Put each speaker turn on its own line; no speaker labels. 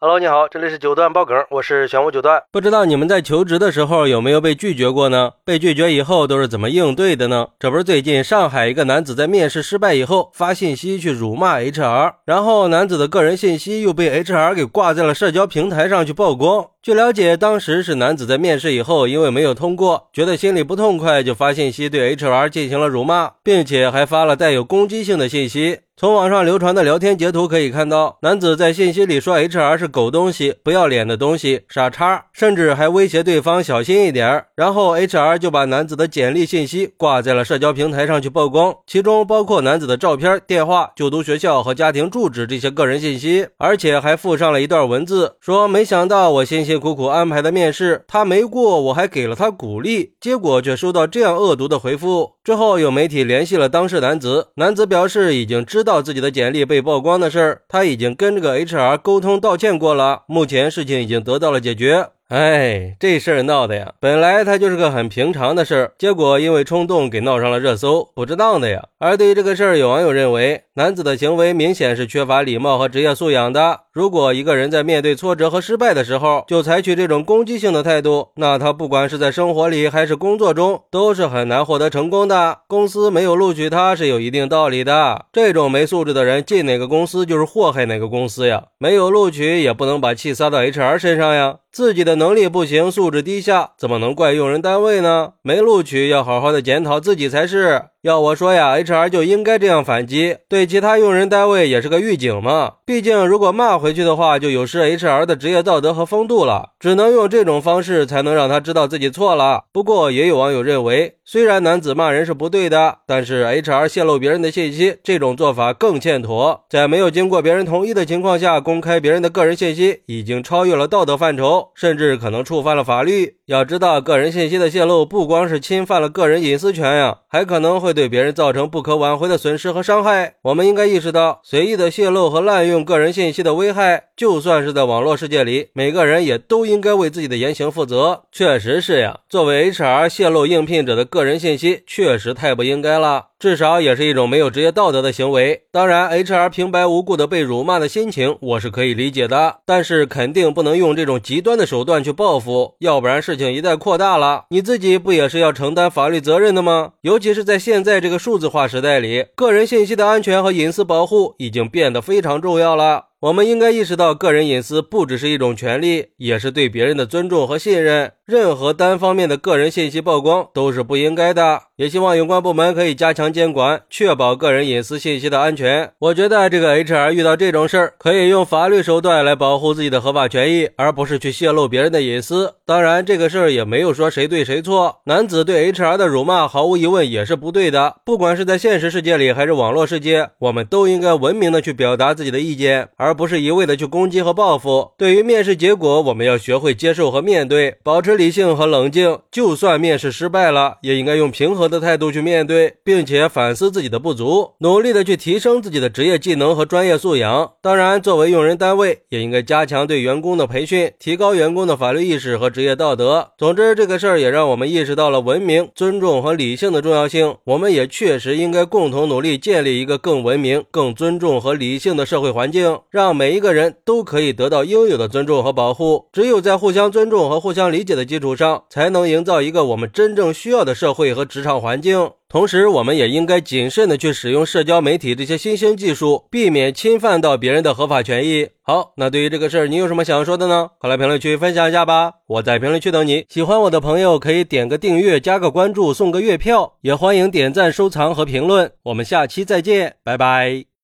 Hello，你好，这里是九段爆梗，我是玄武九段。不知道你们在求职的时候有没有被拒绝过呢？被拒绝以后都是怎么应对的呢？这不是最近上海一个男子在面试失败以后发信息去辱骂 HR，然后男子的个人信息又被 HR 给挂在了社交平台上去曝光。据了解，当时是男子在面试以后，因为没有通过，觉得心里不痛快，就发信息对 HR 进行了辱骂，并且还发了带有攻击性的信息。从网上流传的聊天截图可以看到，男子在信息里说 HR 是狗东西、不要脸的东西、傻叉，甚至还威胁对方小心一点。然后 HR 就把男子的简历信息挂在了社交平台上去曝光，其中包括男子的照片、电话、就读学校和家庭住址这些个人信息，而且还附上了一段文字，说没想到我辛辛苦苦安排的面试，他没过，我还给了他鼓励，结果却收到这样恶毒的回复。之后有媒体联系了当事男子，男子表示已经知。道自己的简历被曝光的事儿，他已经跟这个 HR 沟通道歉过了，目前事情已经得到了解决。哎，这事儿闹的呀，本来他就是个很平常的事儿，结果因为冲动给闹上了热搜，不值当的呀。而对于这个事儿，有网友认为，男子的行为明显是缺乏礼貌和职业素养的。如果一个人在面对挫折和失败的时候就采取这种攻击性的态度，那他不管是在生活里还是工作中，都是很难获得成功的。公司没有录取他是有一定道理的。这种没素质的人进哪个公司就是祸害哪个公司呀。没有录取也不能把气撒到 HR 身上呀。自己的能力不行，素质低下，怎么能怪用人单位呢？没录取，要好好的检讨自己才是。要我说呀，HR 就应该这样反击，对其他用人单位也是个预警嘛。毕竟，如果骂回去的话，就有失 HR 的职业道德和风度了。只能用这种方式，才能让他知道自己错了。不过，也有网友认为，虽然男子骂人是不对的，但是 HR 泄露别人的信息，这种做法更欠妥。在没有经过别人同意的情况下公开别人的个人信息，已经超越了道德范畴，甚至可能触犯了法律。要知道，个人信息的泄露不光是侵犯了个人隐私权呀，还可能会。会对别人造成不可挽回的损失和伤害。我们应该意识到，随意的泄露和滥用个人信息的危害。就算是在网络世界里，每个人也都应该为自己的言行负责。确实是呀，作为 HR 泄露应聘者的个人信息，确实太不应该了。至少也是一种没有职业道德的行为。当然，HR 平白无故的被辱骂的心情，我是可以理解的。但是肯定不能用这种极端的手段去报复，要不然事情一旦扩大了，你自己不也是要承担法律责任的吗？尤其是在现在这个数字化时代里，个人信息的安全和隐私保护已经变得非常重要了。我们应该意识到，个人隐私不只是一种权利，也是对别人的尊重和信任。任何单方面的个人信息曝光都是不应该的。也希望有关部门可以加强监管，确保个人隐私信息的安全。我觉得这个 HR 遇到这种事儿，可以用法律手段来保护自己的合法权益，而不是去泄露别人的隐私。当然，这个事儿也没有说谁对谁错。男子对 HR 的辱骂，毫无疑问也是不对的。不管是在现实世界里还是网络世界，我们都应该文明的去表达自己的意见，而。而不是一味的去攻击和报复。对于面试结果，我们要学会接受和面对，保持理性和冷静。就算面试失败了，也应该用平和的态度去面对，并且反思自己的不足，努力的去提升自己的职业技能和专业素养。当然，作为用人单位，也应该加强对员工的培训，提高员工的法律意识和职业道德。总之，这个事儿也让我们意识到了文明、尊重和理性的重要性。我们也确实应该共同努力，建立一个更文明、更尊重和理性的社会环境。让每一个人都可以得到应有的尊重和保护。只有在互相尊重和互相理解的基础上，才能营造一个我们真正需要的社会和职场环境。同时，我们也应该谨慎的去使用社交媒体这些新兴技术，避免侵犯到别人的合法权益。好，那对于这个事儿，你有什么想说的呢？快来评论区分享一下吧！我在评论区等你。喜欢我的朋友可以点个订阅、加个关注、送个月票，也欢迎点赞、收藏和评论。我们下期再见，拜拜。